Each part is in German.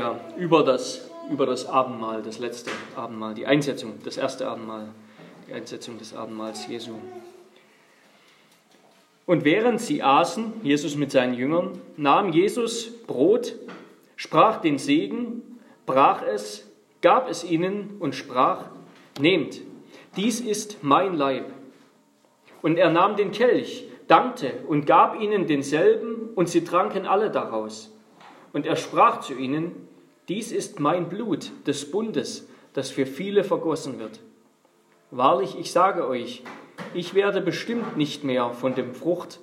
Ja, über das, über das Abendmahl, das letzte Abendmahl, die Einsetzung, das erste Abendmahl, die Einsetzung des Abendmahls Jesu. Und während sie aßen, Jesus mit seinen Jüngern, nahm Jesus Brot, sprach den Segen, brach es, gab es ihnen und sprach, nehmt, dies ist mein Leib. Und er nahm den Kelch, dankte und gab ihnen denselben, und sie tranken alle daraus. Und er sprach zu ihnen, dies ist mein Blut des Bundes, das für viele vergossen wird. Wahrlich, ich sage euch, ich werde bestimmt nicht mehr von, dem Frucht,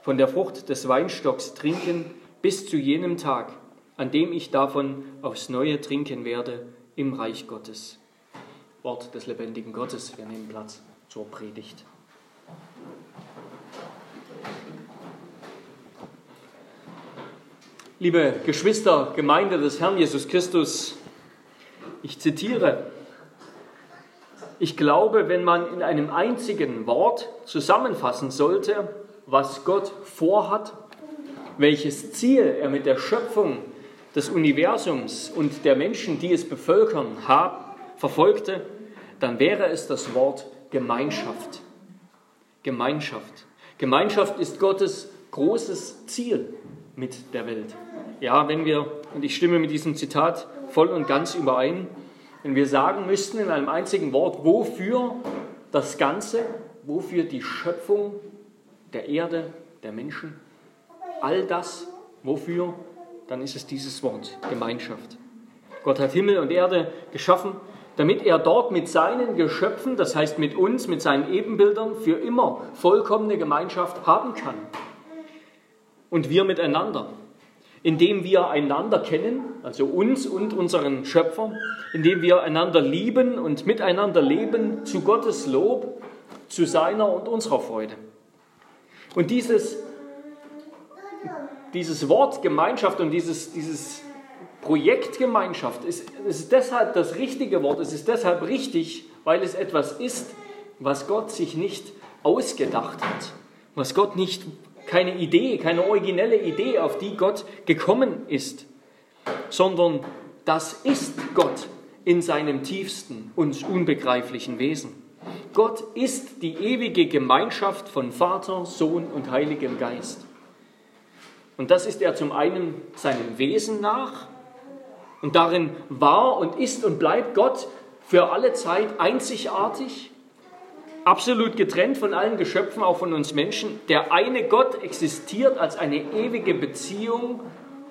von der Frucht des Weinstocks trinken bis zu jenem Tag, an dem ich davon aufs Neue trinken werde im Reich Gottes. Wort des lebendigen Gottes. Wir nehmen Platz zur Predigt. Liebe Geschwister, Gemeinde des Herrn Jesus Christus, ich zitiere, ich glaube, wenn man in einem einzigen Wort zusammenfassen sollte, was Gott vorhat, welches Ziel er mit der Schöpfung des Universums und der Menschen, die es bevölkern, hab, verfolgte, dann wäre es das Wort Gemeinschaft. Gemeinschaft. Gemeinschaft ist Gottes großes Ziel mit der Welt. Ja, wenn wir, und ich stimme mit diesem Zitat voll und ganz überein, wenn wir sagen müssten in einem einzigen Wort, wofür das Ganze, wofür die Schöpfung der Erde, der Menschen, all das, wofür, dann ist es dieses Wort, Gemeinschaft. Gott hat Himmel und Erde geschaffen, damit er dort mit seinen Geschöpfen, das heißt mit uns, mit seinen Ebenbildern, für immer vollkommene Gemeinschaft haben kann. Und wir miteinander indem wir einander kennen, also uns und unseren Schöpfer, indem wir einander lieben und miteinander leben zu Gottes Lob, zu seiner und unserer Freude. Und dieses, dieses Wort Gemeinschaft und dieses, dieses Projekt Gemeinschaft ist, ist deshalb das richtige Wort, es ist deshalb richtig, weil es etwas ist, was Gott sich nicht ausgedacht hat, was Gott nicht keine Idee, keine originelle Idee, auf die Gott gekommen ist, sondern das ist Gott in seinem tiefsten, uns unbegreiflichen Wesen. Gott ist die ewige Gemeinschaft von Vater, Sohn und Heiligem Geist. Und das ist er zum einen seinem Wesen nach, und darin war und ist und bleibt Gott für alle Zeit einzigartig absolut getrennt von allen Geschöpfen, auch von uns Menschen. Der eine Gott existiert als eine ewige Beziehung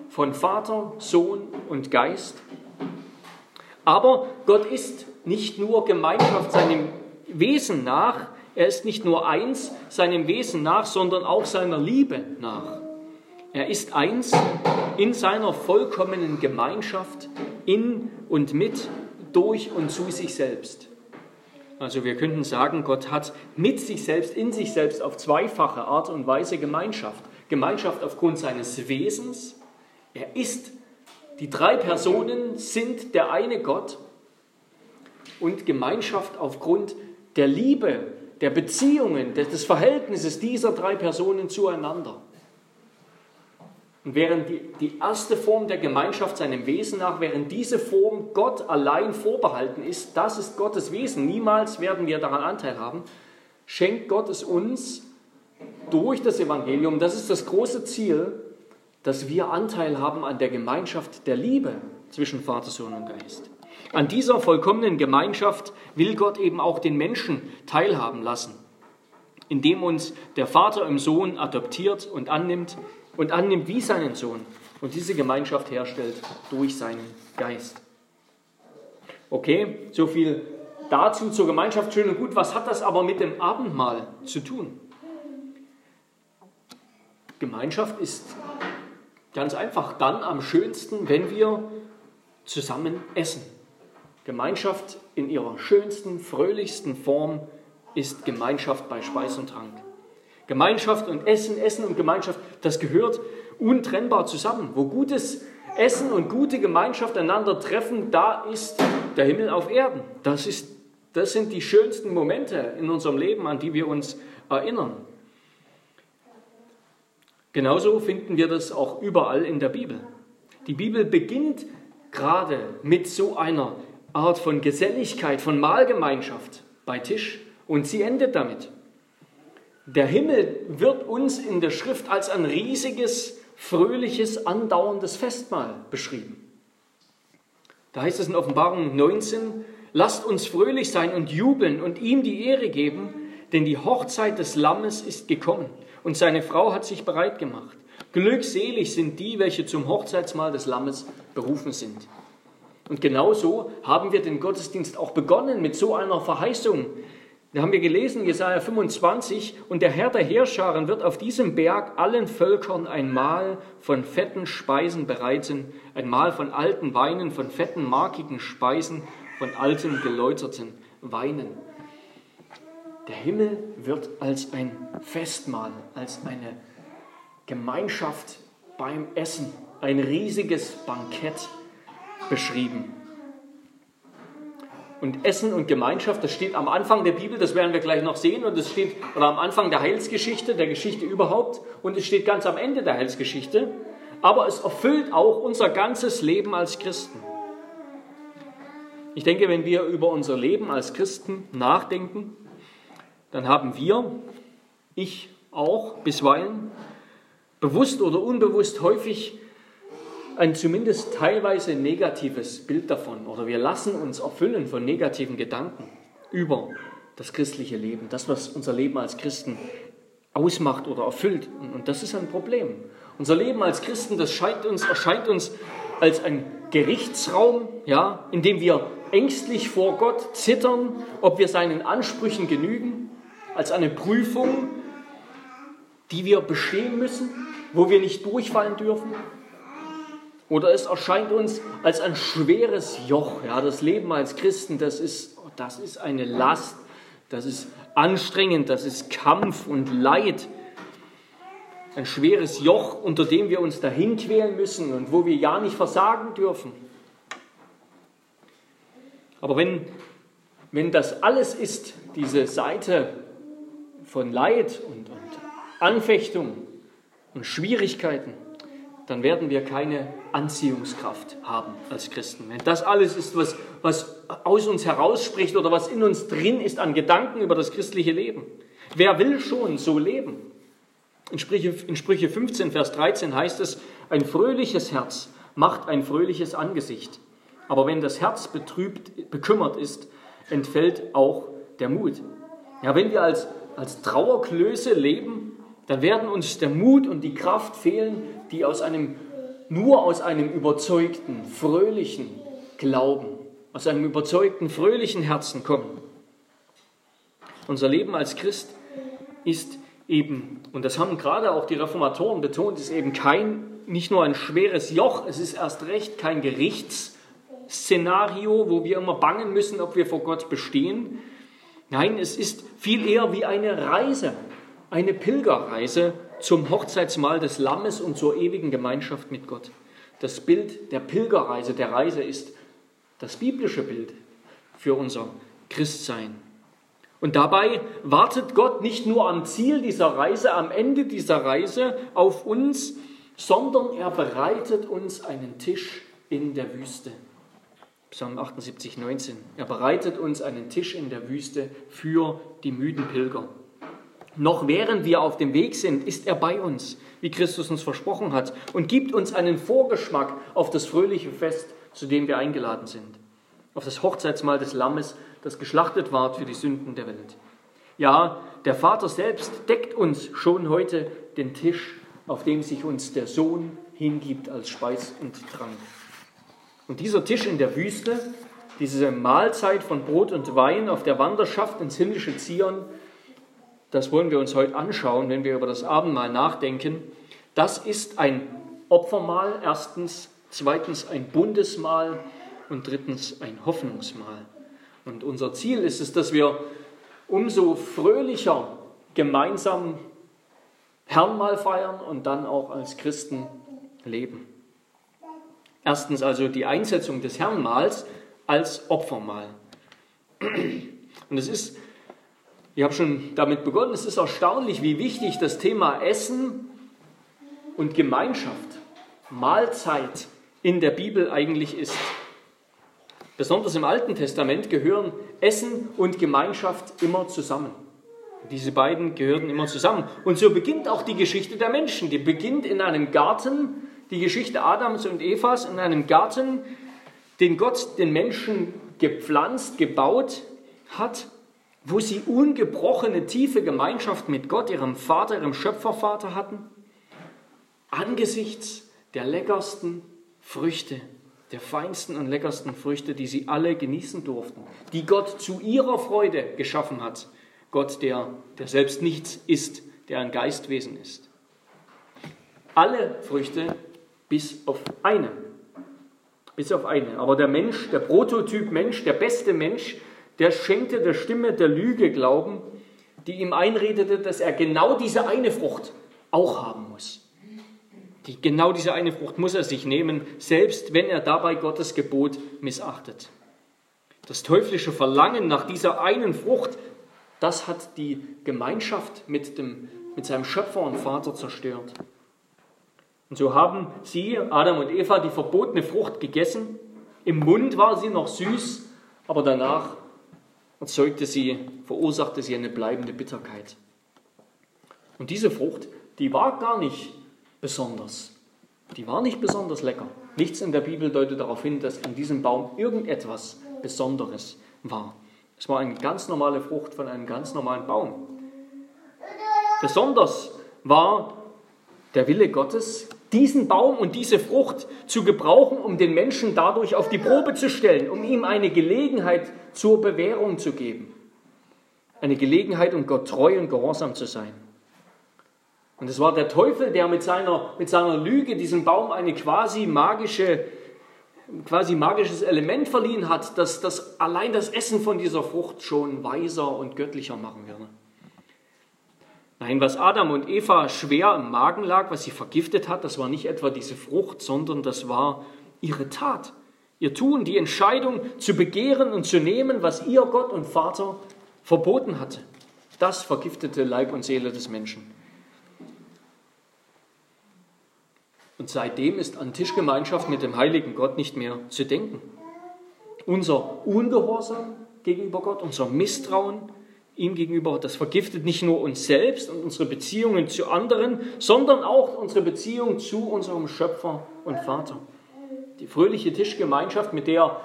von Vater, Sohn und Geist. Aber Gott ist nicht nur Gemeinschaft seinem Wesen nach, er ist nicht nur eins seinem Wesen nach, sondern auch seiner Liebe nach. Er ist eins in seiner vollkommenen Gemeinschaft in und mit, durch und zu sich selbst. Also wir könnten sagen, Gott hat mit sich selbst, in sich selbst auf zweifache Art und Weise Gemeinschaft. Gemeinschaft aufgrund seines Wesens. Er ist, die drei Personen sind der eine Gott. Und Gemeinschaft aufgrund der Liebe, der Beziehungen, des Verhältnisses dieser drei Personen zueinander. Und während die, die erste Form der Gemeinschaft seinem Wesen nach, während diese Form Gott allein vorbehalten ist, das ist Gottes Wesen, niemals werden wir daran Anteil haben, schenkt Gott es uns durch das Evangelium, das ist das große Ziel, dass wir Anteil haben an der Gemeinschaft der Liebe zwischen Vater, Sohn und Geist. An dieser vollkommenen Gemeinschaft will Gott eben auch den Menschen teilhaben lassen, indem uns der Vater im Sohn adoptiert und annimmt, und annimmt wie seinen Sohn und diese Gemeinschaft herstellt durch seinen Geist. Okay, so viel dazu zur Gemeinschaft, schön und gut. Was hat das aber mit dem Abendmahl zu tun? Gemeinschaft ist ganz einfach dann am schönsten, wenn wir zusammen essen. Gemeinschaft in ihrer schönsten, fröhlichsten Form ist Gemeinschaft bei Speis und Trank. Gemeinschaft und Essen, Essen und Gemeinschaft, das gehört untrennbar zusammen. Wo gutes Essen und gute Gemeinschaft einander treffen, da ist der Himmel auf Erden. Das, ist, das sind die schönsten Momente in unserem Leben, an die wir uns erinnern. Genauso finden wir das auch überall in der Bibel. Die Bibel beginnt gerade mit so einer Art von Geselligkeit, von Mahlgemeinschaft bei Tisch. Und sie endet damit. Der Himmel wird uns in der Schrift als ein riesiges, fröhliches, andauerndes Festmahl beschrieben. Da heißt es in Offenbarung 19, lasst uns fröhlich sein und jubeln und ihm die Ehre geben, denn die Hochzeit des Lammes ist gekommen und seine Frau hat sich bereit gemacht. Glückselig sind die, welche zum Hochzeitsmahl des Lammes berufen sind. Und genau so haben wir den Gottesdienst auch begonnen mit so einer Verheißung. Da haben wir gelesen, Jesaja 25, und der Herr der Heerscharen wird auf diesem Berg allen Völkern ein Mahl von fetten Speisen bereiten, ein Mahl von alten Weinen, von fetten, markigen Speisen, von alten, geläuterten Weinen. Der Himmel wird als ein Festmahl, als eine Gemeinschaft beim Essen, ein riesiges Bankett beschrieben. Und Essen und Gemeinschaft, das steht am Anfang der Bibel, das werden wir gleich noch sehen, und es steht oder am Anfang der Heilsgeschichte, der Geschichte überhaupt, und es steht ganz am Ende der Heilsgeschichte. Aber es erfüllt auch unser ganzes Leben als Christen. Ich denke, wenn wir über unser Leben als Christen nachdenken, dann haben wir, ich auch bisweilen, bewusst oder unbewusst häufig ein zumindest teilweise negatives Bild davon oder wir lassen uns erfüllen von negativen Gedanken über das christliche Leben, das, was unser Leben als Christen ausmacht oder erfüllt. Und das ist ein Problem. Unser Leben als Christen, das uns, erscheint uns als ein Gerichtsraum, ja, in dem wir ängstlich vor Gott zittern, ob wir seinen Ansprüchen genügen, als eine Prüfung, die wir bestehen müssen, wo wir nicht durchfallen dürfen. Oder es erscheint uns als ein schweres Joch. Ja, das Leben als Christen, das ist, das ist eine Last, das ist anstrengend, das ist Kampf und Leid. Ein schweres Joch, unter dem wir uns dahin quälen müssen und wo wir ja nicht versagen dürfen. Aber wenn, wenn das alles ist, diese Seite von Leid und, und Anfechtung und Schwierigkeiten, dann werden wir keine Anziehungskraft haben als Christen. Wenn das alles ist, was, was aus uns herausspricht oder was in uns drin ist an Gedanken über das christliche Leben. Wer will schon so leben? In Sprüche, in Sprüche 15, Vers 13 heißt es, ein fröhliches Herz macht ein fröhliches Angesicht. Aber wenn das Herz betrübt, bekümmert ist, entfällt auch der Mut. Ja, wenn wir als, als Trauerklöße leben, dann werden uns der Mut und die Kraft fehlen, die aus einem, nur aus einem überzeugten, fröhlichen Glauben, aus einem überzeugten, fröhlichen Herzen kommen. Unser Leben als Christ ist eben, und das haben gerade auch die Reformatoren betont, ist eben kein, nicht nur ein schweres Joch, es ist erst recht kein Gerichtsszenario, wo wir immer bangen müssen, ob wir vor Gott bestehen. Nein, es ist viel eher wie eine Reise, eine Pilgerreise zum Hochzeitsmahl des Lammes und zur ewigen Gemeinschaft mit Gott. Das Bild der Pilgerreise, der Reise ist das biblische Bild für unser Christsein. Und dabei wartet Gott nicht nur am Ziel dieser Reise, am Ende dieser Reise auf uns, sondern er bereitet uns einen Tisch in der Wüste. Psalm 78, 19. Er bereitet uns einen Tisch in der Wüste für die müden Pilger. Noch während wir auf dem Weg sind, ist er bei uns, wie Christus uns versprochen hat, und gibt uns einen Vorgeschmack auf das fröhliche Fest, zu dem wir eingeladen sind. Auf das Hochzeitsmahl des Lammes, das geschlachtet ward für die Sünden der Welt. Ja, der Vater selbst deckt uns schon heute den Tisch, auf dem sich uns der Sohn hingibt als Speis und Trank. Und dieser Tisch in der Wüste, diese Mahlzeit von Brot und Wein auf der Wanderschaft ins himmlische Zion, das wollen wir uns heute anschauen, wenn wir über das Abendmahl nachdenken. Das ist ein Opfermahl, erstens, zweitens ein Bundesmahl und drittens ein Hoffnungsmahl. Und unser Ziel ist es, dass wir umso fröhlicher gemeinsam Herrnmahl feiern und dann auch als Christen leben. Erstens also die Einsetzung des Herrnmahls als Opfermahl. Und es ist ich habe schon damit begonnen. Es ist erstaunlich, wie wichtig das Thema Essen und Gemeinschaft, Mahlzeit in der Bibel eigentlich ist. Besonders im Alten Testament gehören Essen und Gemeinschaft immer zusammen. Diese beiden gehörten immer zusammen. Und so beginnt auch die Geschichte der Menschen. Die beginnt in einem Garten, die Geschichte Adams und Evas, in einem Garten, den Gott den Menschen gepflanzt, gebaut hat, wo sie ungebrochene, tiefe Gemeinschaft mit Gott, ihrem Vater, ihrem Schöpfervater hatten, angesichts der leckersten Früchte, der feinsten und leckersten Früchte, die sie alle genießen durften, die Gott zu ihrer Freude geschaffen hat. Gott, der, der selbst nichts ist, der ein Geistwesen ist. Alle Früchte bis auf eine. Bis auf eine. Aber der Mensch, der Prototyp Mensch, der beste Mensch, der schenkte der Stimme der Lüge Glauben, die ihm einredete, dass er genau diese eine Frucht auch haben muss. Die, genau diese eine Frucht muss er sich nehmen, selbst wenn er dabei Gottes Gebot missachtet. Das teuflische Verlangen nach dieser einen Frucht, das hat die Gemeinschaft mit, dem, mit seinem Schöpfer und Vater zerstört. Und so haben sie, Adam und Eva, die verbotene Frucht gegessen. Im Mund war sie noch süß, aber danach erzeugte sie, verursachte sie eine bleibende Bitterkeit. Und diese Frucht, die war gar nicht besonders. Die war nicht besonders lecker. Nichts in der Bibel deutet darauf hin, dass in diesem Baum irgendetwas Besonderes war. Es war eine ganz normale Frucht von einem ganz normalen Baum. Besonders war der Wille Gottes, diesen Baum und diese Frucht zu gebrauchen, um den Menschen dadurch auf die Probe zu stellen, um ihm eine Gelegenheit zur Bewährung zu geben. Eine Gelegenheit, um Gott treu und gehorsam zu sein. Und es war der Teufel, der mit seiner, mit seiner Lüge diesem Baum eine quasi magische, quasi magisches Element verliehen hat, dass das allein das Essen von dieser Frucht schon weiser und göttlicher machen würde. Nein, was Adam und Eva schwer im Magen lag, was sie vergiftet hat, das war nicht etwa diese Frucht, sondern das war ihre Tat, ihr Tun, die Entscheidung zu begehren und zu nehmen, was ihr Gott und Vater verboten hatte. Das vergiftete Leib und Seele des Menschen. Und seitdem ist an Tischgemeinschaft mit dem heiligen Gott nicht mehr zu denken. Unser Ungehorsam gegenüber Gott, unser Misstrauen ihm gegenüber, das vergiftet nicht nur uns selbst und unsere Beziehungen zu anderen, sondern auch unsere Beziehung zu unserem Schöpfer und Vater. Die fröhliche Tischgemeinschaft, mit der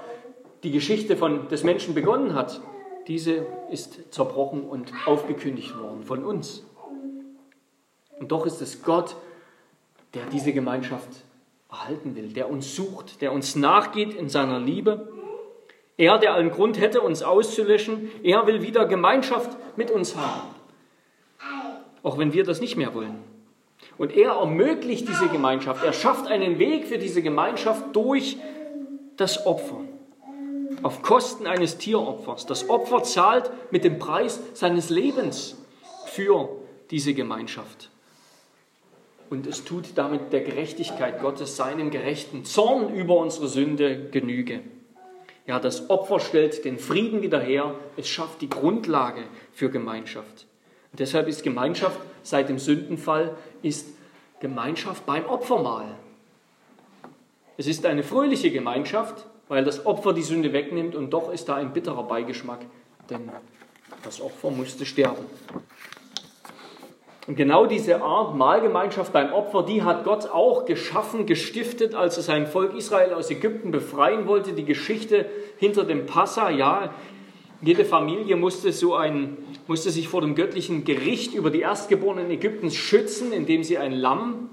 die Geschichte von, des Menschen begonnen hat, diese ist zerbrochen und aufgekündigt worden von uns. Und doch ist es Gott, der diese Gemeinschaft erhalten will, der uns sucht, der uns nachgeht in seiner Liebe. Er, der allen Grund hätte, uns auszulöschen, er will wieder Gemeinschaft mit uns haben, auch wenn wir das nicht mehr wollen. Und er ermöglicht diese Gemeinschaft, er schafft einen Weg für diese Gemeinschaft durch das Opfer, auf Kosten eines Tieropfers. Das Opfer zahlt mit dem Preis seines Lebens für diese Gemeinschaft und es tut damit der Gerechtigkeit Gottes, seinem gerechten Zorn über unsere Sünde Genüge. Ja, das Opfer stellt den Frieden wieder her, es schafft die Grundlage für Gemeinschaft. Und deshalb ist Gemeinschaft seit dem Sündenfall ist Gemeinschaft beim Opfermahl. Es ist eine fröhliche Gemeinschaft, weil das Opfer die Sünde wegnimmt und doch ist da ein bitterer Beigeschmack, denn das Opfer musste sterben. Und genau diese Art Mahlgemeinschaft beim Opfer, die hat Gott auch geschaffen, gestiftet, als er sein Volk Israel aus Ägypten befreien wollte. Die Geschichte hinter dem Passa, ja, jede Familie musste, so ein, musste sich vor dem göttlichen Gericht über die Erstgeborenen Ägyptens schützen, indem sie ein Lamm,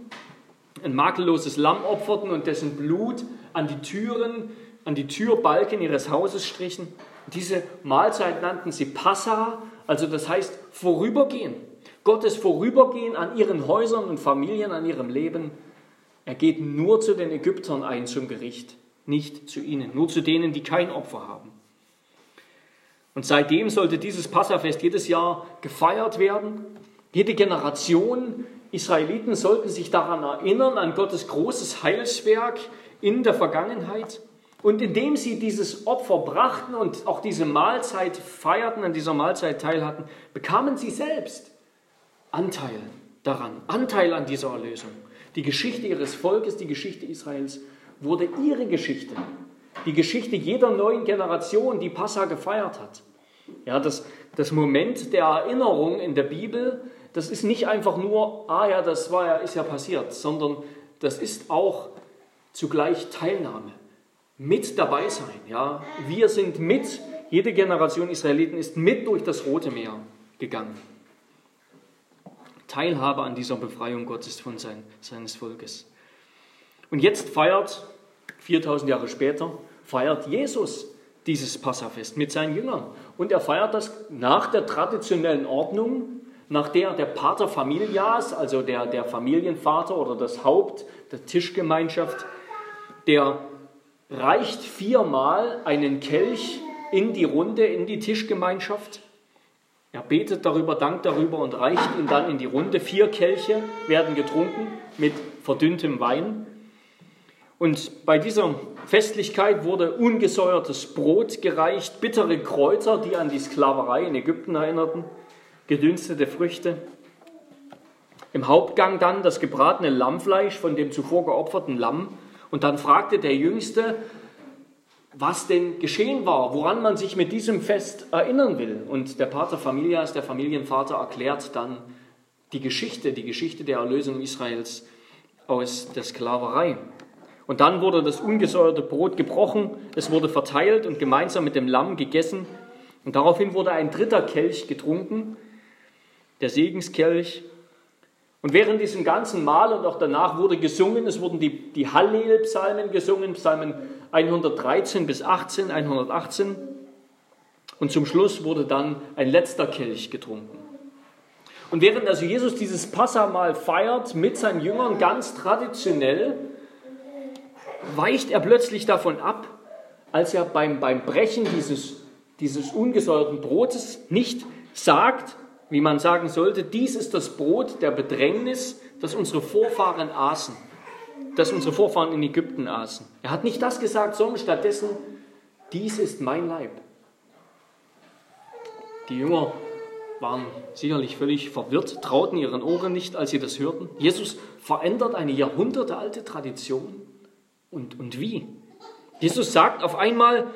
ein makelloses Lamm opferten und dessen Blut an die Türen, an die Türbalken ihres Hauses strichen. Diese Mahlzeit nannten sie Passa, also das heißt vorübergehen. Gottes Vorübergehen an ihren Häusern und Familien, an ihrem Leben. Er geht nur zu den Ägyptern ein zum Gericht, nicht zu ihnen, nur zu denen, die kein Opfer haben. Und seitdem sollte dieses Passafest jedes Jahr gefeiert werden. Jede Generation Israeliten sollten sich daran erinnern, an Gottes großes Heilswerk in der Vergangenheit. Und indem sie dieses Opfer brachten und auch diese Mahlzeit feierten, an dieser Mahlzeit teilhatten, bekamen sie selbst Anteil daran, Anteil an dieser Erlösung. Die Geschichte ihres Volkes, die Geschichte Israels wurde ihre Geschichte. Die Geschichte jeder neuen Generation, die Passa gefeiert hat. Ja, das, das Moment der Erinnerung in der Bibel, das ist nicht einfach nur, ah ja, das war ja, ist ja passiert, sondern das ist auch zugleich Teilnahme. Mit dabei sein. Ja. Wir sind mit, jede Generation Israeliten ist mit durch das Rote Meer gegangen. Teilhabe an dieser Befreiung Gottes von sein, seines Volkes. Und jetzt feiert, 4000 Jahre später, feiert Jesus dieses Passafest mit seinen Jüngern. Und er feiert das nach der traditionellen Ordnung, nach der der Pater Familias, also der, der Familienvater oder das Haupt der Tischgemeinschaft, der reicht viermal einen Kelch in die Runde, in die Tischgemeinschaft. Er betet darüber, dankt darüber und reicht ihn dann in die Runde. Vier Kelche werden getrunken mit verdünntem Wein. Und bei dieser Festlichkeit wurde ungesäuertes Brot gereicht, bittere Kräuter, die an die Sklaverei in Ägypten erinnerten, gedünstete Früchte. Im Hauptgang dann das gebratene Lammfleisch von dem zuvor geopferten Lamm. Und dann fragte der Jüngste, was denn geschehen war, woran man sich mit diesem Fest erinnern will. Und der Pater Familias, der Familienvater, erklärt dann die Geschichte, die Geschichte der Erlösung Israels aus der Sklaverei. Und dann wurde das ungesäuerte Brot gebrochen, es wurde verteilt und gemeinsam mit dem Lamm gegessen. Und daraufhin wurde ein dritter Kelch getrunken, der Segenskelch. Und während diesem ganzen Mahl und auch danach wurde gesungen, es wurden die, die Hallel-Psalmen gesungen, Psalmen 113 bis 18, 118. Und zum Schluss wurde dann ein letzter Kelch getrunken. Und während also Jesus dieses Passamal feiert mit seinen Jüngern ganz traditionell, weicht er plötzlich davon ab, als er beim, beim Brechen dieses, dieses ungesäuerten Brotes nicht sagt, wie man sagen sollte, dies ist das Brot der Bedrängnis, das unsere Vorfahren aßen das unsere Vorfahren in Ägypten aßen. Er hat nicht das gesagt, sondern stattdessen, dies ist mein Leib. Die Jünger waren sicherlich völlig verwirrt, trauten ihren Ohren nicht, als sie das hörten. Jesus verändert eine jahrhundertealte Tradition. Und, und wie? Jesus sagt auf einmal,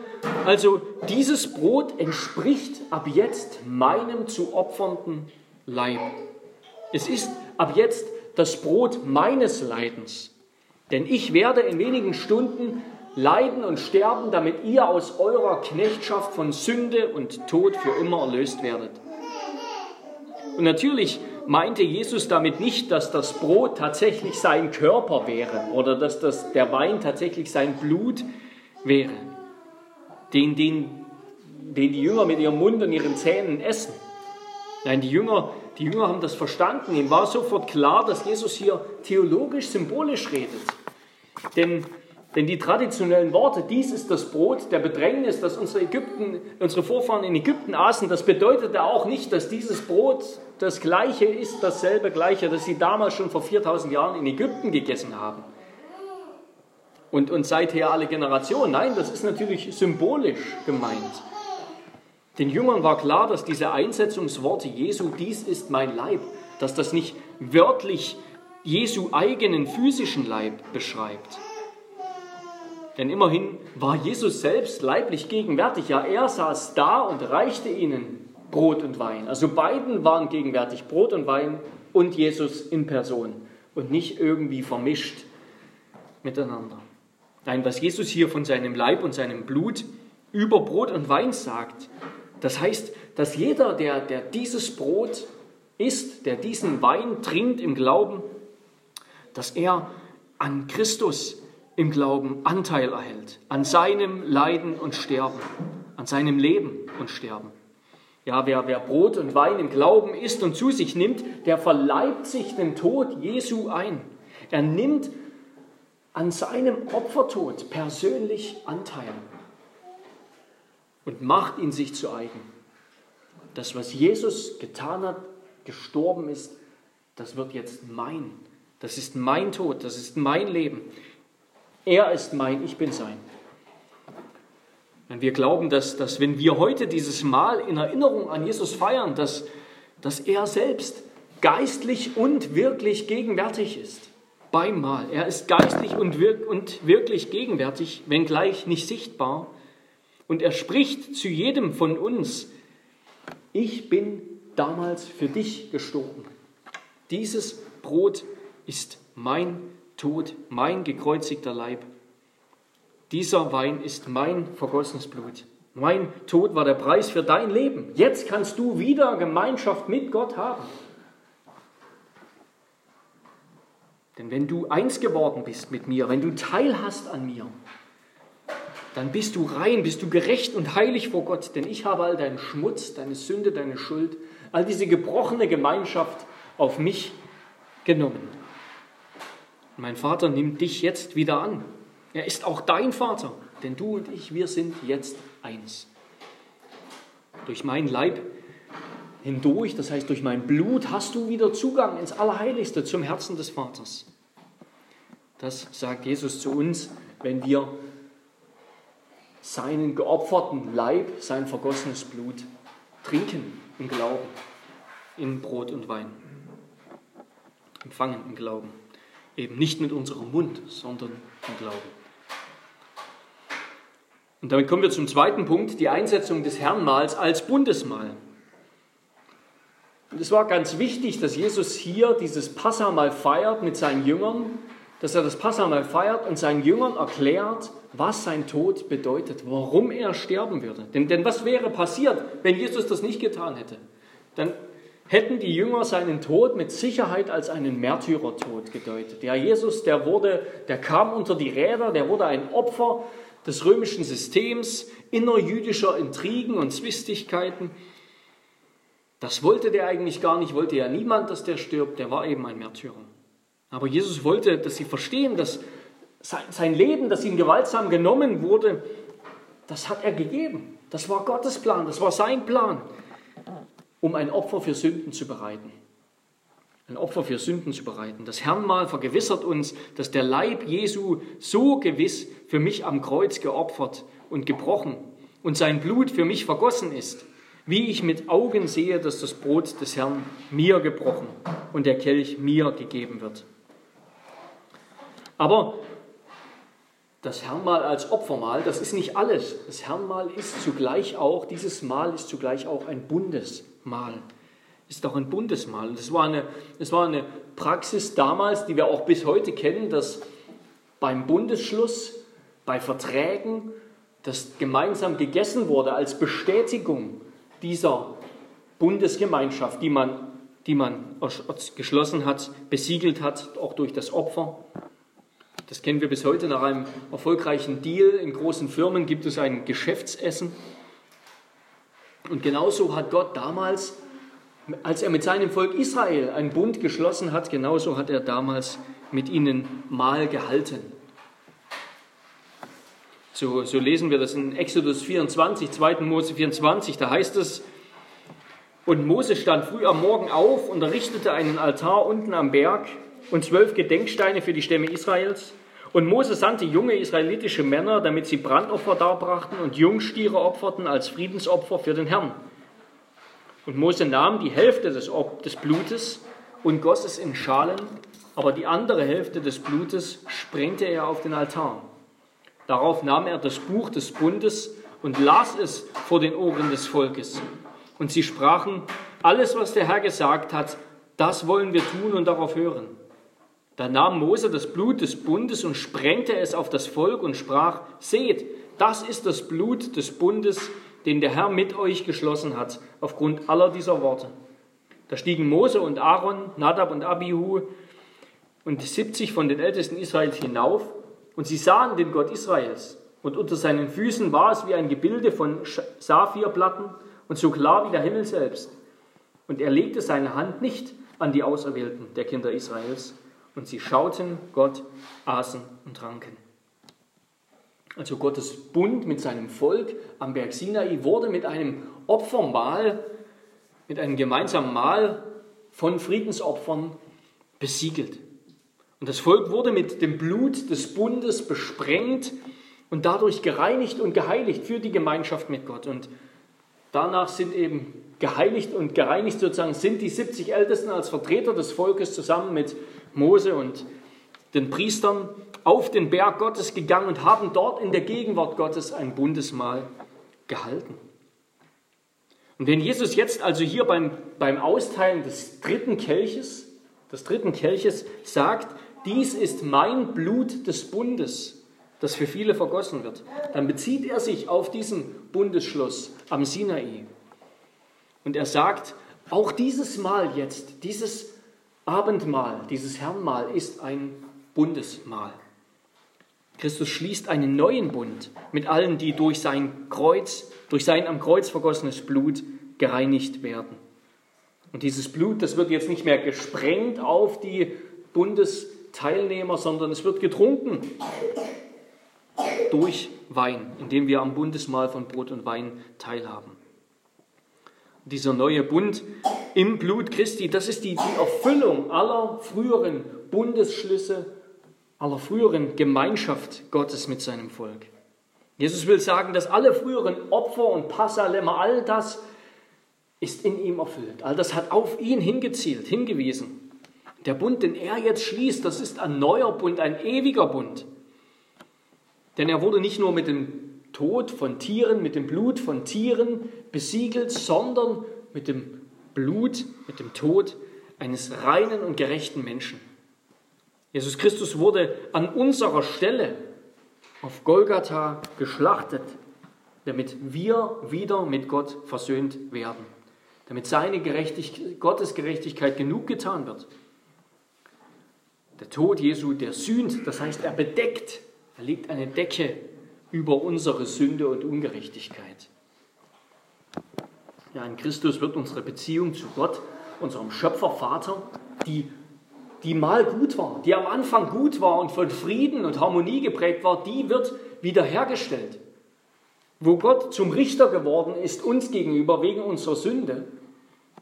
also dieses Brot entspricht ab jetzt meinem zu opfernden Leib. Es ist ab jetzt das Brot meines Leidens. Denn ich werde in wenigen Stunden leiden und sterben, damit ihr aus eurer Knechtschaft von Sünde und Tod für immer erlöst werdet. Und natürlich meinte Jesus damit nicht, dass das Brot tatsächlich sein Körper wäre oder dass das, der Wein tatsächlich sein Blut wäre, den, den, den die Jünger mit ihrem Mund und ihren Zähnen essen. Nein, die Jünger, die Jünger haben das verstanden. Ihm war sofort klar, dass Jesus hier theologisch, symbolisch redet. Denn, denn die traditionellen Worte, dies ist das Brot der Bedrängnis, das unsere, Ägypten, unsere Vorfahren in Ägypten aßen, das bedeutete auch nicht, dass dieses Brot das gleiche ist, dasselbe gleiche, das sie damals schon vor 4000 Jahren in Ägypten gegessen haben. Und, und seither alle Generationen. Nein, das ist natürlich symbolisch gemeint. Den Jüngern war klar, dass diese Einsetzungsworte Jesu, dies ist mein Leib, dass das nicht wörtlich Jesu eigenen physischen Leib beschreibt. Denn immerhin war Jesus selbst leiblich gegenwärtig. Ja, er saß da und reichte ihnen Brot und Wein. Also beiden waren gegenwärtig, Brot und Wein und Jesus in Person und nicht irgendwie vermischt miteinander. Nein, was Jesus hier von seinem Leib und seinem Blut über Brot und Wein sagt, das heißt, dass jeder, der, der dieses Brot isst, der diesen Wein trinkt im Glauben, dass er an Christus im Glauben Anteil erhält, an seinem Leiden und Sterben, an seinem Leben und Sterben. Ja, wer, wer Brot und Wein im Glauben isst und zu sich nimmt, der verleibt sich den Tod Jesu ein. Er nimmt an seinem Opfertod persönlich Anteil und macht ihn sich zu eigen. Das, was Jesus getan hat, gestorben ist, das wird jetzt mein das ist mein Tod, das ist mein Leben. Er ist mein, ich bin sein. Wenn wir glauben, dass, dass wenn wir heute dieses Mal in Erinnerung an Jesus feiern, dass, dass er selbst geistlich und wirklich gegenwärtig ist, beim. Er ist geistlich und, wirk und wirklich gegenwärtig, wenngleich nicht sichtbar. Und er spricht zu jedem von uns, ich bin damals für dich gestorben. Dieses Brot ist mein Tod, mein gekreuzigter Leib. Dieser Wein ist mein vergossenes Blut. Mein Tod war der Preis für dein Leben. Jetzt kannst du wieder Gemeinschaft mit Gott haben. Denn wenn du eins geworden bist mit mir, wenn du Teil hast an mir, dann bist du rein, bist du gerecht und heilig vor Gott, denn ich habe all deinen Schmutz, deine Sünde, deine Schuld, all diese gebrochene Gemeinschaft auf mich genommen. Mein Vater nimmt dich jetzt wieder an. Er ist auch dein Vater, denn du und ich, wir sind jetzt eins. Durch meinen Leib hindurch, das heißt durch mein Blut, hast du wieder Zugang ins Allerheiligste, zum Herzen des Vaters. Das sagt Jesus zu uns, wenn wir seinen geopferten Leib, sein vergossenes Blut trinken im Glauben, in Brot und Wein. Empfangen im Glauben. Eben nicht mit unserem Mund, sondern im Glauben. Und damit kommen wir zum zweiten Punkt, die Einsetzung des Herrnmahls als Bundesmahl. Und es war ganz wichtig, dass Jesus hier dieses Passamal feiert mit seinen Jüngern, dass er das Passamal feiert und seinen Jüngern erklärt, was sein Tod bedeutet, warum er sterben würde. Denn, denn was wäre passiert, wenn Jesus das nicht getan hätte? Dann hätten die Jünger seinen Tod mit Sicherheit als einen Märtyrertod gedeutet. Ja, Jesus, der wurde, der kam unter die Räder, der wurde ein Opfer des römischen Systems, innerjüdischer Intrigen und Zwistigkeiten. Das wollte der eigentlich gar nicht, wollte ja niemand, dass der stirbt, der war eben ein Märtyrer. Aber Jesus wollte, dass sie verstehen, dass sein Leben, das ihnen gewaltsam genommen wurde, das hat er gegeben. Das war Gottes Plan, das war sein Plan, um ein Opfer für Sünden zu bereiten ein Opfer für Sünden zu bereiten. Das Herrnmal vergewissert uns, dass der Leib Jesu so gewiss für mich am Kreuz geopfert und gebrochen und sein Blut für mich vergossen ist, wie ich mit Augen sehe, dass das Brot des Herrn mir gebrochen und der Kelch mir gegeben wird. Aber das Herrnmal als Opfermahl, das ist nicht alles. Das Herrnmal ist zugleich auch, dieses Mahl ist zugleich auch ein Bundesmahl ist doch ein Bundesmahl. Und das war eine, das war eine Praxis damals, die wir auch bis heute kennen, dass beim Bundesschluss, bei Verträgen, das gemeinsam gegessen wurde als Bestätigung dieser Bundesgemeinschaft, die man, die man geschlossen hat, besiegelt hat, auch durch das Opfer. Das kennen wir bis heute. Nach einem erfolgreichen Deal in großen Firmen gibt es ein Geschäftsessen. Und genauso hat Gott damals als er mit seinem Volk Israel einen Bund geschlossen hat, genauso hat er damals mit ihnen Mahl gehalten. So, so lesen wir das in Exodus 24, 2. Mose 24, da heißt es, und Mose stand früh am Morgen auf und errichtete einen Altar unten am Berg und zwölf Gedenksteine für die Stämme Israels. Und Mose sandte junge israelitische Männer, damit sie Brandopfer darbrachten und Jungstiere opferten als Friedensopfer für den Herrn. Und Mose nahm die Hälfte des, des Blutes und goss es in Schalen, aber die andere Hälfte des Blutes sprengte er auf den Altar. Darauf nahm er das Buch des Bundes und las es vor den Ohren des Volkes. Und sie sprachen, alles, was der Herr gesagt hat, das wollen wir tun und darauf hören. Da nahm Mose das Blut des Bundes und sprengte es auf das Volk und sprach, seht, das ist das Blut des Bundes, den der Herr mit euch geschlossen hat, aufgrund aller dieser Worte. Da stiegen Mose und Aaron, Nadab und Abihu und 70 von den Ältesten Israels hinauf und sie sahen den Gott Israels. Und unter seinen Füßen war es wie ein Gebilde von Saphirplatten und so klar wie der Himmel selbst. Und er legte seine Hand nicht an die Auserwählten der Kinder Israels. Und sie schauten Gott, aßen und tranken. Also Gottes Bund mit seinem Volk am Berg Sinai wurde mit einem Opfermahl, mit einem gemeinsamen Mahl von Friedensopfern besiegelt. Und das Volk wurde mit dem Blut des Bundes besprengt und dadurch gereinigt und geheiligt für die Gemeinschaft mit Gott. Und danach sind eben geheiligt und gereinigt sozusagen sind die 70 Ältesten als Vertreter des Volkes zusammen mit Mose und den Priestern auf den Berg Gottes gegangen und haben dort in der Gegenwart Gottes ein Bundesmahl gehalten. Und wenn Jesus jetzt also hier beim, beim Austeilen des dritten Kelches, des dritten Kelches sagt, dies ist mein Blut des Bundes, das für viele vergossen wird, dann bezieht er sich auf diesen Bundesschluss am Sinai. Und er sagt, auch dieses Mal jetzt, dieses Abendmahl, dieses Herrnmahl ist ein Bundesmahl. Christus schließt einen neuen Bund mit allen, die durch sein Kreuz, durch sein am Kreuz vergossenes Blut gereinigt werden. Und dieses Blut, das wird jetzt nicht mehr gesprengt auf die Bundesteilnehmer, sondern es wird getrunken durch Wein, indem wir am Bundesmahl von Brot und Wein teilhaben. Dieser neue Bund im Blut Christi, das ist die, die Erfüllung aller früheren Bundesschlüsse aller früheren Gemeinschaft Gottes mit seinem Volk. Jesus will sagen, dass alle früheren Opfer und Passalämmer, all das ist in ihm erfüllt. All das hat auf ihn hingezielt, hingewiesen. Der Bund, den er jetzt schließt, das ist ein neuer Bund, ein ewiger Bund. Denn er wurde nicht nur mit dem Tod von Tieren, mit dem Blut von Tieren besiegelt, sondern mit dem Blut, mit dem Tod eines reinen und gerechten Menschen. Jesus Christus wurde an unserer Stelle auf Golgatha geschlachtet, damit wir wieder mit Gott versöhnt werden, damit seine Gerechtigkeit, Gottes Gerechtigkeit genug getan wird. Der Tod Jesu, der sühnt, das heißt, er bedeckt, er legt eine Decke über unsere Sünde und Ungerechtigkeit. Ja, in Christus wird unsere Beziehung zu Gott, unserem Schöpfervater, die die mal gut war, die am Anfang gut war und von Frieden und Harmonie geprägt war, die wird wiederhergestellt. Wo Gott zum Richter geworden ist uns gegenüber wegen unserer Sünde,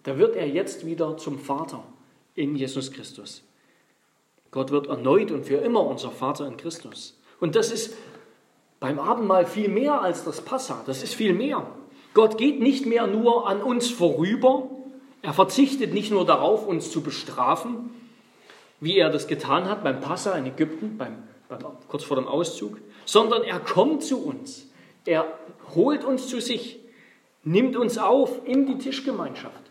da wird er jetzt wieder zum Vater in Jesus Christus. Gott wird erneut und für immer unser Vater in Christus. Und das ist beim Abendmahl viel mehr als das Passa. Das ist viel mehr. Gott geht nicht mehr nur an uns vorüber. Er verzichtet nicht nur darauf, uns zu bestrafen, wie er das getan hat beim Passa in Ägypten, beim, beim, kurz vor dem Auszug, sondern er kommt zu uns. Er holt uns zu sich, nimmt uns auf in die Tischgemeinschaft.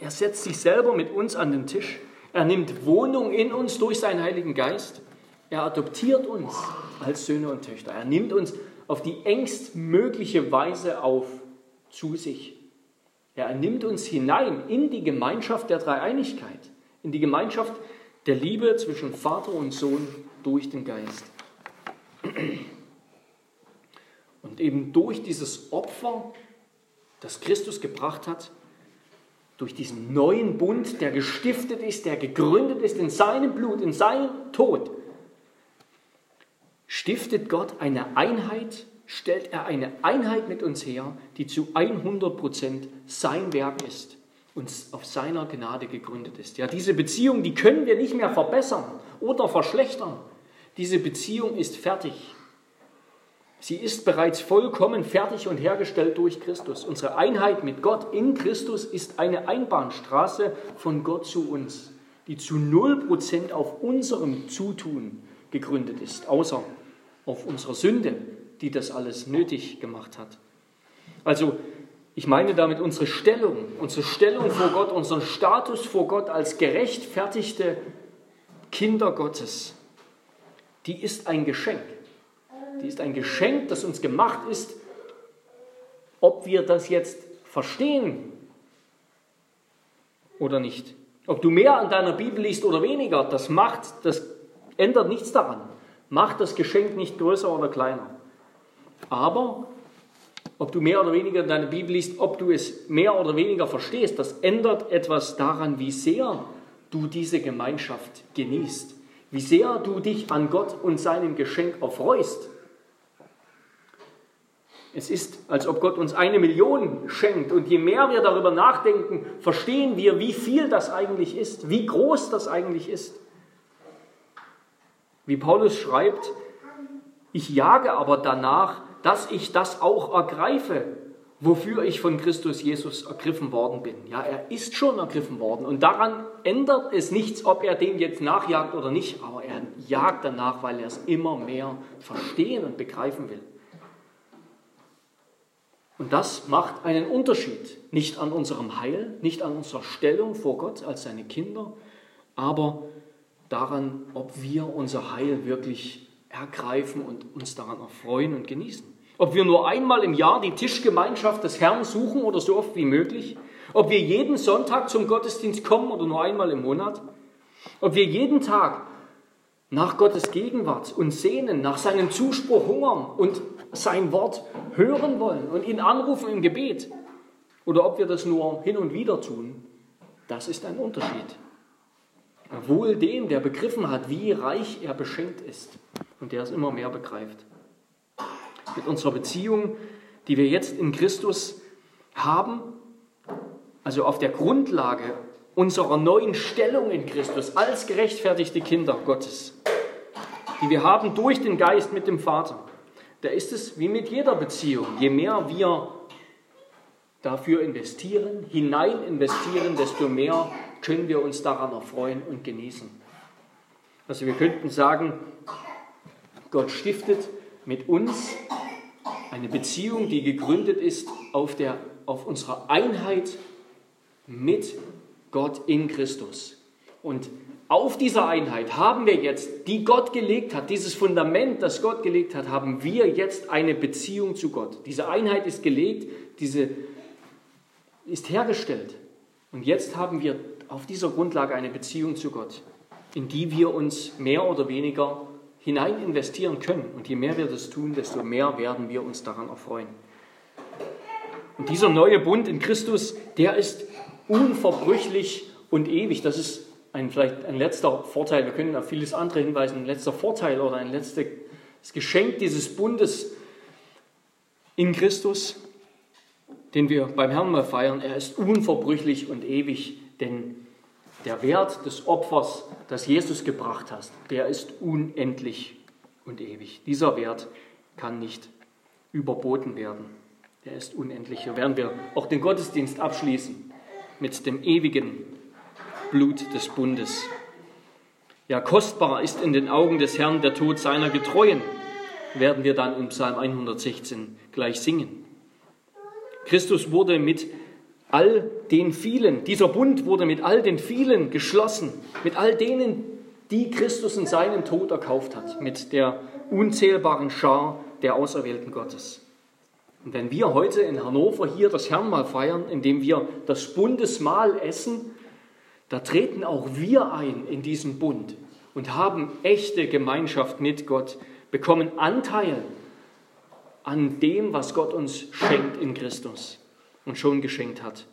Er setzt sich selber mit uns an den Tisch. Er nimmt Wohnung in uns durch seinen Heiligen Geist. Er adoptiert uns als Söhne und Töchter. Er nimmt uns auf die engstmögliche Weise auf zu sich. Er nimmt uns hinein in die Gemeinschaft der Dreieinigkeit, in die Gemeinschaft der Liebe zwischen Vater und Sohn durch den Geist. Und eben durch dieses Opfer, das Christus gebracht hat, durch diesen neuen Bund, der gestiftet ist, der gegründet ist in seinem Blut, in seinem Tod, stiftet Gott eine Einheit, stellt er eine Einheit mit uns her, die zu 100% sein Werk ist und auf seiner Gnade gegründet ist. Ja, diese Beziehung, die können wir nicht mehr verbessern oder verschlechtern. Diese Beziehung ist fertig. Sie ist bereits vollkommen fertig und hergestellt durch Christus. Unsere Einheit mit Gott in Christus ist eine Einbahnstraße von Gott zu uns, die zu 0% auf unserem Zutun gegründet ist, außer auf unserer Sünde, die das alles nötig gemacht hat. Also ich meine damit unsere Stellung, unsere Stellung vor Gott, unseren Status vor Gott als gerechtfertigte Kinder Gottes. Die ist ein Geschenk. Die ist ein Geschenk, das uns gemacht ist. Ob wir das jetzt verstehen oder nicht. Ob du mehr an deiner Bibel liest oder weniger, das macht, das ändert nichts daran. Macht das Geschenk nicht größer oder kleiner. Aber ob du mehr oder weniger deine Bibel liest, ob du es mehr oder weniger verstehst, das ändert etwas daran, wie sehr du diese Gemeinschaft genießt, wie sehr du dich an Gott und seinem Geschenk erfreust. Es ist, als ob Gott uns eine Million schenkt und je mehr wir darüber nachdenken, verstehen wir, wie viel das eigentlich ist, wie groß das eigentlich ist. Wie Paulus schreibt, ich jage aber danach, dass ich das auch ergreife, wofür ich von Christus Jesus ergriffen worden bin. Ja, er ist schon ergriffen worden und daran ändert es nichts, ob er dem jetzt nachjagt oder nicht, aber er jagt danach, weil er es immer mehr verstehen und begreifen will. Und das macht einen Unterschied, nicht an unserem Heil, nicht an unserer Stellung vor Gott als seine Kinder, aber daran, ob wir unser Heil wirklich ergreifen und uns daran erfreuen und genießen. Ob wir nur einmal im Jahr die Tischgemeinschaft des Herrn suchen oder so oft wie möglich. Ob wir jeden Sonntag zum Gottesdienst kommen oder nur einmal im Monat. Ob wir jeden Tag nach Gottes Gegenwart und sehnen, nach seinem Zuspruch hungern und sein Wort hören wollen und ihn anrufen im Gebet. Oder ob wir das nur hin und wieder tun, das ist ein Unterschied. Wohl dem, der begriffen hat, wie reich er beschenkt ist und der es immer mehr begreift. Mit unserer Beziehung, die wir jetzt in Christus haben, also auf der Grundlage unserer neuen Stellung in Christus als gerechtfertigte Kinder Gottes, die wir haben durch den Geist mit dem Vater, da ist es wie mit jeder Beziehung. Je mehr wir dafür investieren, hinein investieren, desto mehr können wir uns daran erfreuen und genießen. Also wir könnten sagen, Gott stiftet mit uns eine Beziehung, die gegründet ist auf, der, auf unserer Einheit mit Gott in Christus. Und auf dieser Einheit haben wir jetzt, die Gott gelegt hat, dieses Fundament, das Gott gelegt hat, haben wir jetzt eine Beziehung zu Gott. Diese Einheit ist gelegt, diese ist hergestellt. Und jetzt haben wir auf dieser Grundlage eine Beziehung zu Gott, in die wir uns mehr oder weniger hinein investieren können. Und je mehr wir das tun, desto mehr werden wir uns daran erfreuen. Und dieser neue Bund in Christus, der ist unverbrüchlich und ewig. Das ist ein, vielleicht ein letzter Vorteil. Wir können auf vieles andere hinweisen. Ein letzter Vorteil oder ein letztes Geschenk dieses Bundes in Christus, den wir beim Herrn mal feiern. Er ist unverbrüchlich und ewig, denn der Wert des Opfers, das Jesus gebracht hat, der ist unendlich und ewig. Dieser Wert kann nicht überboten werden. Der ist unendlich. Hier werden wir auch den Gottesdienst abschließen mit dem ewigen Blut des Bundes. Ja, kostbar ist in den Augen des Herrn der Tod seiner Getreuen, werden wir dann im Psalm 116 gleich singen. Christus wurde mit all den vielen, dieser Bund wurde mit all den vielen geschlossen, mit all denen, die Christus in seinem Tod erkauft hat, mit der unzählbaren Schar der Auserwählten Gottes. Und wenn wir heute in Hannover hier das Herrnmal feiern, indem wir das Bundesmahl essen, da treten auch wir ein in diesen Bund und haben echte Gemeinschaft mit Gott, bekommen Anteil an dem, was Gott uns schenkt in Christus und schon geschenkt hat.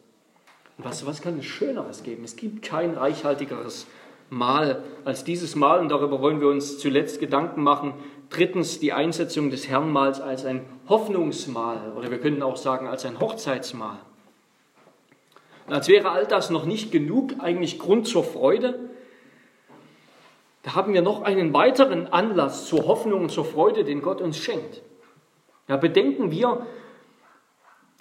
Und was, was kann es Schöneres geben? Es gibt kein reichhaltigeres Mahl als dieses Mahl und darüber wollen wir uns zuletzt Gedanken machen. Drittens die Einsetzung des Herrnmahls als ein Hoffnungsmahl oder wir können auch sagen als ein Hochzeitsmahl. Und als wäre all das noch nicht genug, eigentlich Grund zur Freude, da haben wir noch einen weiteren Anlass zur Hoffnung und zur Freude, den Gott uns schenkt. Da bedenken wir,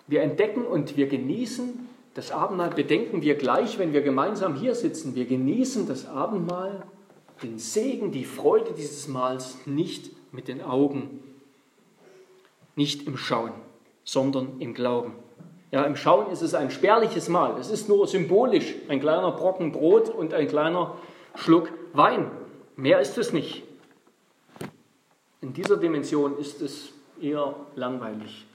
wir entdecken und wir genießen das Abendmahl, bedenken wir gleich, wenn wir gemeinsam hier sitzen, wir genießen das Abendmahl, den Segen, die Freude dieses Mahls nicht mit den Augen, nicht im Schauen, sondern im Glauben. Ja, im Schauen ist es ein spärliches Mahl. Es ist nur symbolisch ein kleiner Brocken Brot und ein kleiner Schluck Wein. Mehr ist es nicht. In dieser Dimension ist es eher langweilig.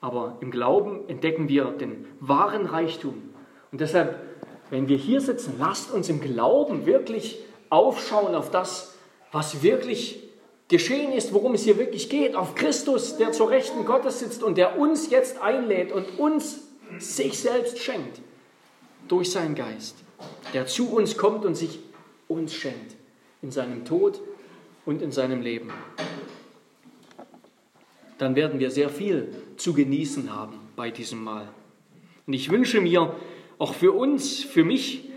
Aber im Glauben entdecken wir den wahren Reichtum. Und deshalb, wenn wir hier sitzen, lasst uns im Glauben wirklich aufschauen auf das, was wirklich geschehen ist, worum es hier wirklich geht, auf Christus, der zur Rechten Gottes sitzt und der uns jetzt einlädt und uns sich selbst schenkt durch seinen Geist, der zu uns kommt und sich uns schenkt in seinem Tod und in seinem Leben dann werden wir sehr viel zu genießen haben bei diesem Mahl. Und ich wünsche mir auch für uns, für mich,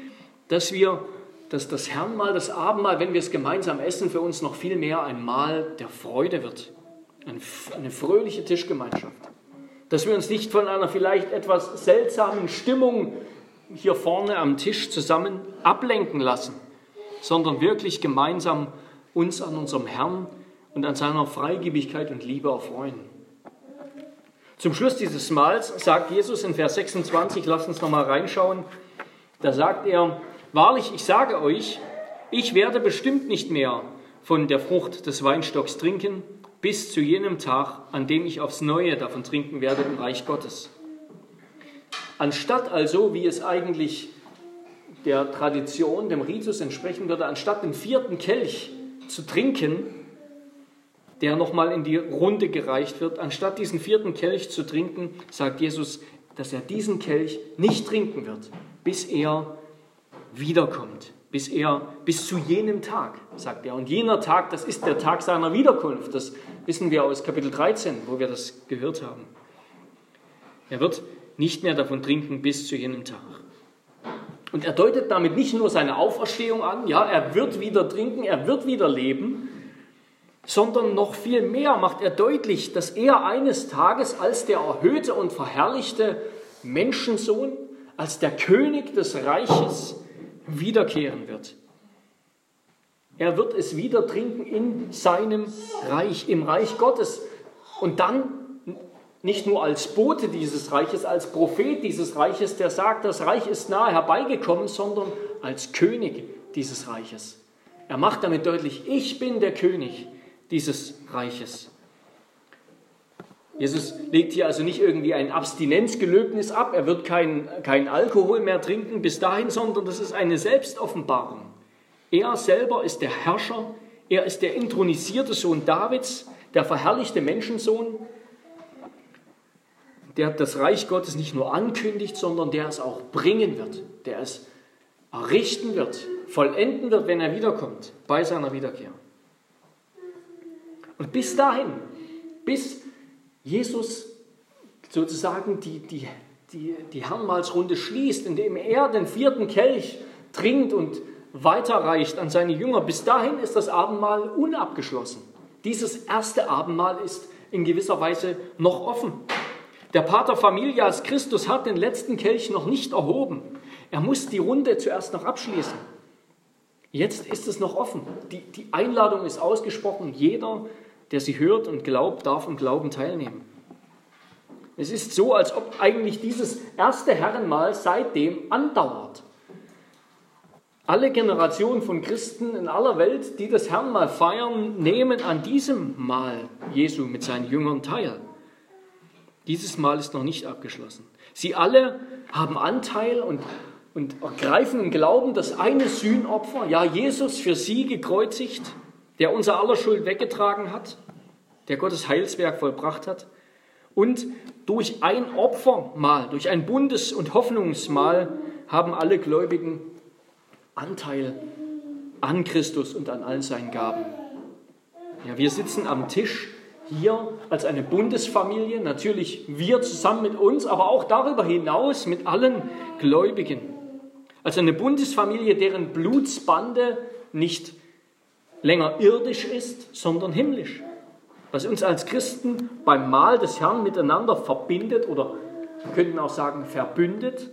dass wir, dass das Herrnmahl, das Abendmahl, wenn wir es gemeinsam essen, für uns noch viel mehr ein Mahl der Freude wird. Eine, eine fröhliche Tischgemeinschaft. dass wir uns nicht von einer vielleicht etwas seltsamen Stimmung hier vorne am Tisch zusammen ablenken lassen, sondern wirklich gemeinsam uns an unserem Herrn und an seiner Freigebigkeit und Liebe erfreuen. Zum Schluss dieses Mahls sagt Jesus in Vers 26, lasst uns nochmal reinschauen, da sagt er, wahrlich, ich sage euch, ich werde bestimmt nicht mehr von der Frucht des Weinstocks trinken, bis zu jenem Tag, an dem ich aufs Neue davon trinken werde im Reich Gottes. Anstatt also, wie es eigentlich der Tradition, dem Ritus entsprechen würde, anstatt den vierten Kelch zu trinken, der nochmal in die Runde gereicht wird, anstatt diesen vierten Kelch zu trinken, sagt Jesus, dass er diesen Kelch nicht trinken wird, bis er wiederkommt, bis er, bis zu jenem Tag, sagt er. Und jener Tag, das ist der Tag seiner Wiederkunft. Das wissen wir aus Kapitel 13, wo wir das gehört haben. Er wird nicht mehr davon trinken bis zu jenem Tag. Und er deutet damit nicht nur seine Auferstehung an, ja, er wird wieder trinken, er wird wieder leben, sondern noch viel mehr macht er deutlich, dass er eines Tages als der erhöhte und verherrlichte Menschensohn, als der König des Reiches wiederkehren wird. Er wird es wieder trinken in seinem Reich, im Reich Gottes. Und dann nicht nur als Bote dieses Reiches, als Prophet dieses Reiches, der sagt, das Reich ist nahe herbeigekommen, sondern als König dieses Reiches. Er macht damit deutlich, ich bin der König dieses Reiches. Jesus legt hier also nicht irgendwie ein Abstinenzgelöbnis ab, er wird keinen kein Alkohol mehr trinken bis dahin, sondern das ist eine Selbstoffenbarung. Er selber ist der Herrscher, er ist der intronisierte Sohn Davids, der verherrlichte Menschensohn, der das Reich Gottes nicht nur ankündigt, sondern der es auch bringen wird, der es errichten wird, vollenden wird, wenn er wiederkommt, bei seiner Wiederkehr. Und bis dahin, bis Jesus sozusagen die, die, die, die Herrenmahlsrunde schließt, indem er den vierten Kelch trinkt und weiterreicht an seine Jünger, bis dahin ist das Abendmahl unabgeschlossen. Dieses erste Abendmahl ist in gewisser Weise noch offen. Der Pater Familias Christus hat den letzten Kelch noch nicht erhoben. Er muss die Runde zuerst noch abschließen. Jetzt ist es noch offen. Die, die Einladung ist ausgesprochen. Jeder, der sie hört und glaubt, darf im Glauben teilnehmen. Es ist so, als ob eigentlich dieses erste Herrenmahl seitdem andauert. Alle Generationen von Christen in aller Welt, die das Herrenmahl feiern, nehmen an diesem Mahl Jesu mit seinen Jüngern teil. Dieses Mahl ist noch nicht abgeschlossen. Sie alle haben Anteil und, und ergreifen im Glauben das eine Sühnopfer, ja Jesus für sie gekreuzigt, der unser aller Schuld weggetragen hat, der Gottes Heilswerk vollbracht hat. Und durch ein Opfermahl, durch ein Bundes- und Hoffnungsmahl haben alle Gläubigen Anteil an Christus und an allen seinen Gaben. Ja, wir sitzen am Tisch hier als eine Bundesfamilie, natürlich wir zusammen mit uns, aber auch darüber hinaus mit allen Gläubigen. Als eine Bundesfamilie, deren Blutsbande nicht länger irdisch ist, sondern himmlisch. Was uns als Christen beim Mahl des Herrn miteinander verbindet oder wir könnten auch sagen verbündet,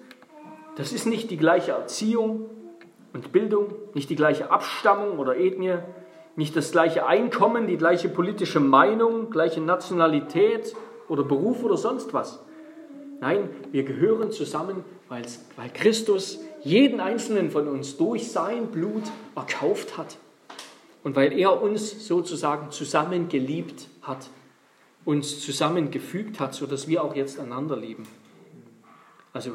das ist nicht die gleiche Erziehung und Bildung, nicht die gleiche Abstammung oder Ethnie, nicht das gleiche Einkommen, die gleiche politische Meinung, gleiche Nationalität oder Beruf oder sonst was. Nein, wir gehören zusammen, weil Christus jeden einzelnen von uns durch sein Blut erkauft hat und weil er uns sozusagen zusammen geliebt hat, uns zusammengefügt hat, sodass wir auch jetzt einander lieben. Also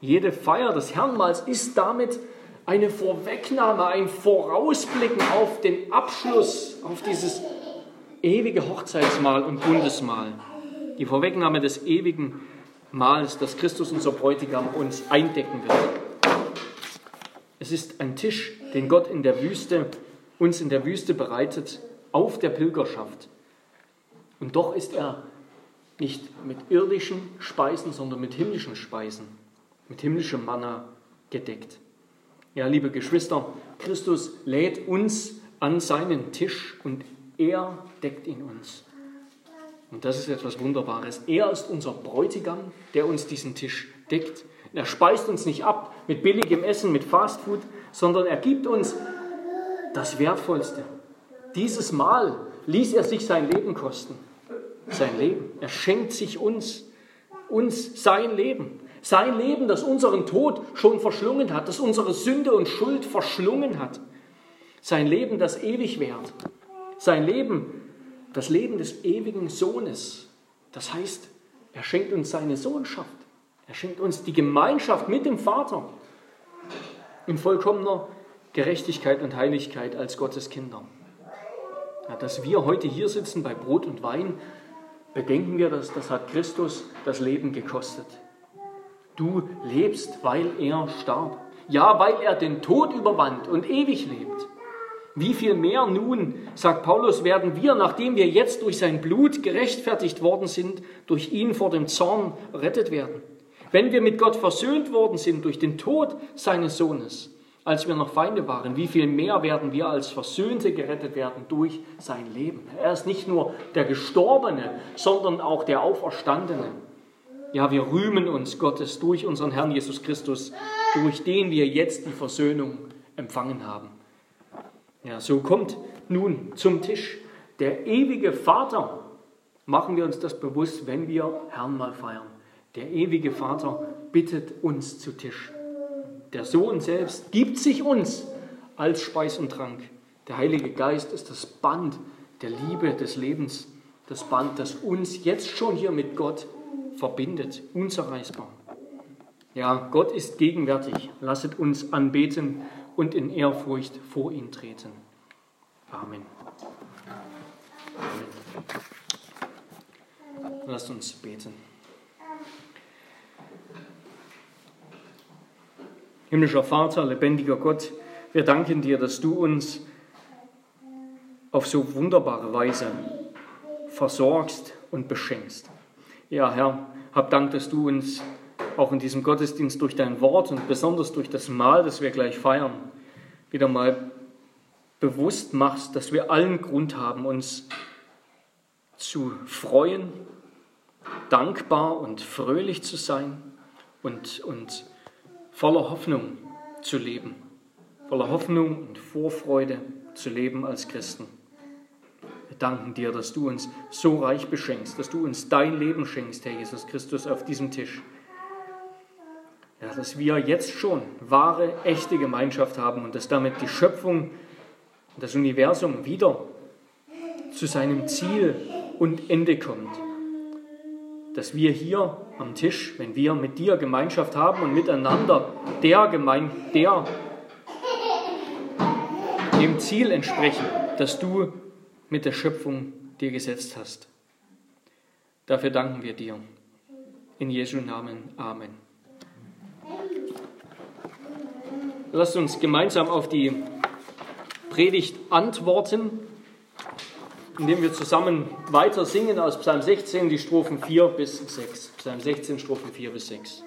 jede Feier des Herrnmahls ist damit eine Vorwegnahme, ein Vorausblicken auf den Abschluss, auf dieses ewige Hochzeitsmahl und Bundesmahl. Die Vorwegnahme des ewigen Mahls, das Christus, unser Bräutigam, uns eindecken wird. Es ist ein Tisch, den Gott in der Wüste, uns in der Wüste bereitet, auf der Pilgerschaft. Und doch ist er nicht mit irdischen Speisen, sondern mit himmlischen Speisen, mit himmlischem Manna gedeckt. Ja, liebe Geschwister, Christus lädt uns an seinen Tisch und er deckt ihn uns. Und das ist etwas Wunderbares. Er ist unser Bräutigam, der uns diesen Tisch deckt. Er speist uns nicht ab mit billigem Essen, mit Fastfood, sondern er gibt uns das Wertvollste. Dieses Mal ließ er sich sein Leben kosten. Sein Leben. Er schenkt sich uns, uns sein Leben. Sein Leben, das unseren Tod schon verschlungen hat, das unsere Sünde und Schuld verschlungen hat. Sein Leben, das ewig währt. Sein Leben, das Leben des ewigen Sohnes. Das heißt, er schenkt uns seine Sohnschaft. Er schenkt uns die Gemeinschaft mit dem Vater in vollkommener Gerechtigkeit und Heiligkeit als Gottes Kinder. Ja, dass wir heute hier sitzen bei Brot und Wein, bedenken wir, dass das hat Christus das Leben gekostet. Du lebst, weil er starb. Ja, weil er den Tod überwand und ewig lebt. Wie viel mehr nun, sagt Paulus, werden wir, nachdem wir jetzt durch sein Blut gerechtfertigt worden sind, durch ihn vor dem Zorn rettet werden. Wenn wir mit Gott versöhnt worden sind durch den Tod seines Sohnes, als wir noch Feinde waren, wie viel mehr werden wir als Versöhnte gerettet werden durch sein Leben. Er ist nicht nur der Gestorbene, sondern auch der Auferstandene. Ja, wir rühmen uns Gottes durch unseren Herrn Jesus Christus, durch den wir jetzt die Versöhnung empfangen haben. Ja, so kommt nun zum Tisch der ewige Vater. Machen wir uns das bewusst, wenn wir Herrn mal feiern. Der ewige Vater bittet uns zu Tisch. Der Sohn selbst gibt sich uns als Speis und Trank. Der Heilige Geist ist das Band der Liebe, des Lebens, das Band, das uns jetzt schon hier mit Gott verbindet, unzerreißbar. Ja, Gott ist gegenwärtig. Lasset uns anbeten und in Ehrfurcht vor ihn treten. Amen. Amen. Lasst uns beten. Himmlischer Vater, lebendiger Gott, wir danken dir, dass du uns auf so wunderbare Weise versorgst und beschenkst. Ja, Herr, hab Dank, dass du uns auch in diesem Gottesdienst durch dein Wort und besonders durch das Mahl, das wir gleich feiern, wieder mal bewusst machst, dass wir allen Grund haben, uns zu freuen, dankbar und fröhlich zu sein und, und voller Hoffnung zu leben, voller Hoffnung und Vorfreude zu leben als Christen. Wir danken dir, dass du uns so reich beschenkst, dass du uns dein Leben schenkst, Herr Jesus Christus, auf diesem Tisch. Ja, dass wir jetzt schon wahre, echte Gemeinschaft haben und dass damit die Schöpfung, das Universum wieder zu seinem Ziel und Ende kommt dass wir hier am Tisch, wenn wir mit dir Gemeinschaft haben und miteinander der Gemein der dem Ziel entsprechen, das du mit der Schöpfung dir gesetzt hast. Dafür danken wir dir. In Jesu Namen. Amen. Lasst uns gemeinsam auf die Predigt antworten indem wir zusammen weiter singen aus Psalm 16, die Strophen 4 bis 6. Psalm 16, Strophen 4 bis 6.